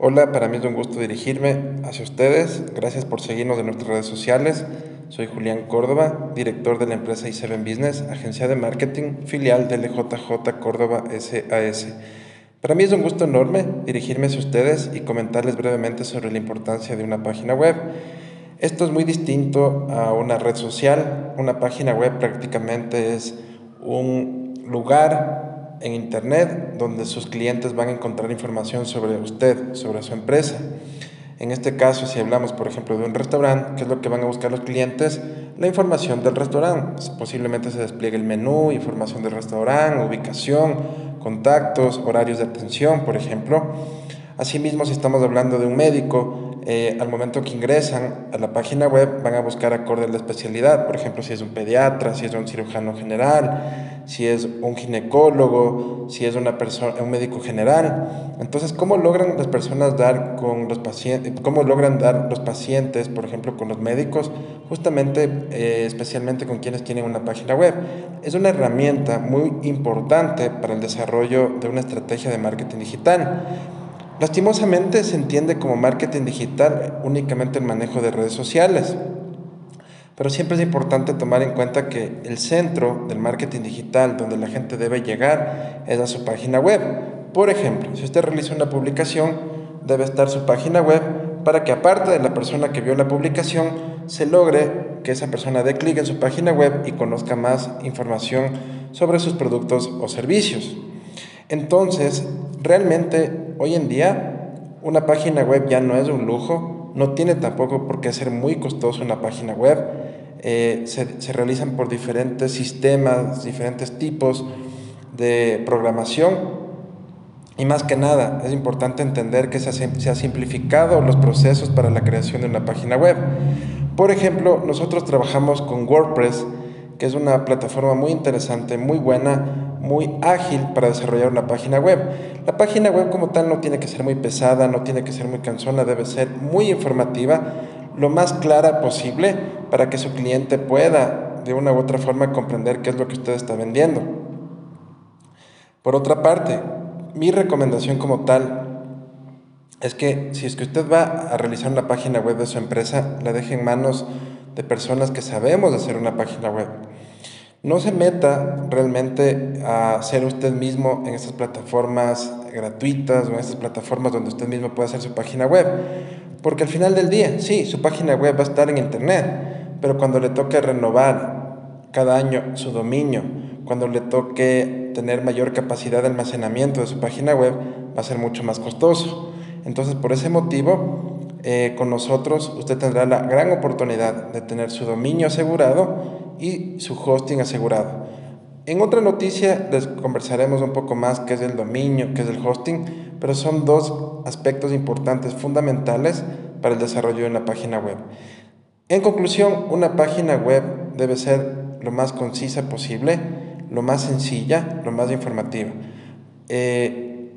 Hola, para mí es un gusto dirigirme hacia ustedes. Gracias por seguirnos en nuestras redes sociales. Soy Julián Córdoba, director de la empresa i7 Business, agencia de marketing, filial de LJJ Córdoba SAS. Para mí es un gusto enorme dirigirme hacia ustedes y comentarles brevemente sobre la importancia de una página web. Esto es muy distinto a una red social. Una página web prácticamente es un lugar en Internet donde sus clientes van a encontrar información sobre usted, sobre su empresa. En este caso, si hablamos, por ejemplo, de un restaurante, ¿qué es lo que van a buscar los clientes? La información del restaurante. Posiblemente se despliegue el menú, información del restaurante, ubicación, contactos, horarios de atención, por ejemplo. Asimismo, si estamos hablando de un médico, eh, al momento que ingresan a la página web van a buscar acorde a la especialidad, por ejemplo, si es un pediatra, si es un cirujano general, si es un ginecólogo, si es una persona, un médico general. Entonces, ¿cómo logran las personas dar con los pacientes, cómo logran dar los pacientes, por ejemplo, con los médicos, justamente, eh, especialmente con quienes tienen una página web? Es una herramienta muy importante para el desarrollo de una estrategia de marketing digital. Lastimosamente se entiende como marketing digital únicamente el manejo de redes sociales, pero siempre es importante tomar en cuenta que el centro del marketing digital donde la gente debe llegar es a su página web. Por ejemplo, si usted realiza una publicación, debe estar su página web para que aparte de la persona que vio la publicación, se logre que esa persona dé clic en su página web y conozca más información sobre sus productos o servicios. Entonces, realmente hoy en día una página web ya no es un lujo, no tiene tampoco por qué ser muy costoso una página web. Eh, se, realizan por diferentes sistemas, diferentes tipos de programación y más que nada, es importante entender que se ha, simplificado los procesos para la creación de una página web. Por ejemplo, nosotros trabajamos con WordPress, que es una plataforma muy interesante, muy buena, muy ágil para desarrollar una página web. La página web como tal no tiene que ser muy pesada, no tiene que ser muy cansona, debe ser muy informativa, lo más clara posible para que su cliente pueda de una u otra forma comprender qué es lo que usted está vendiendo. Por otra parte, mi recomendación como tal es que si es que usted va a realizar una página web de su empresa, la deje en manos de personas que sabemos hacer una página web. No se meta realmente a ser usted mismo en estas plataformas gratuitas o en estas plataformas donde usted mismo puede hacer su página web. Porque al final del día, sí, su página web va a estar en Internet, pero cuando le toque renovar cada año su dominio, cuando le toque tener mayor capacidad de almacenamiento de su página web, va a ser mucho más costoso. Entonces, por ese motivo, eh, con nosotros usted tendrá la gran oportunidad de tener su dominio asegurado y su hosting asegurado. En otra noticia les conversaremos un poco más qué es el dominio, qué es el hosting, pero son dos aspectos importantes, fundamentales para el desarrollo de una página web. En conclusión, una página web debe ser lo más concisa posible, lo más sencilla, lo más informativa. Eh,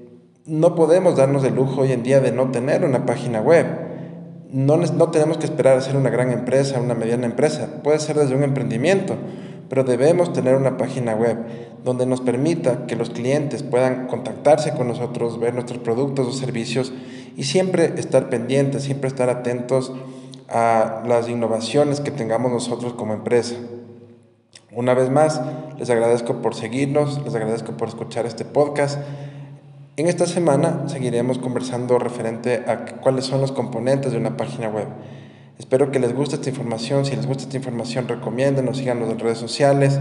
no podemos darnos el lujo hoy en día de no tener una página web no, tenemos que esperar a ser una gran empresa, una mediana empresa, puede ser desde un emprendimiento, pero debemos tener una página web donde nos permita que los clientes puedan contactarse con nosotros, ver nuestros productos o servicios y siempre estar pendientes, siempre estar atentos a las innovaciones que tengamos nosotros como empresa. Una vez más, les agradezco por seguirnos, les agradezco por escuchar este podcast. En esta semana seguiremos conversando referente a cuáles son los componentes de una página web. Espero que les guste esta información. Si les gusta esta información, recomiéndenos, síganos en redes sociales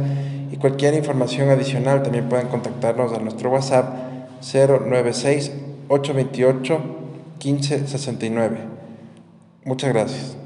y cualquier información adicional también pueden contactarnos a nuestro WhatsApp 096 828 1569. Muchas gracias.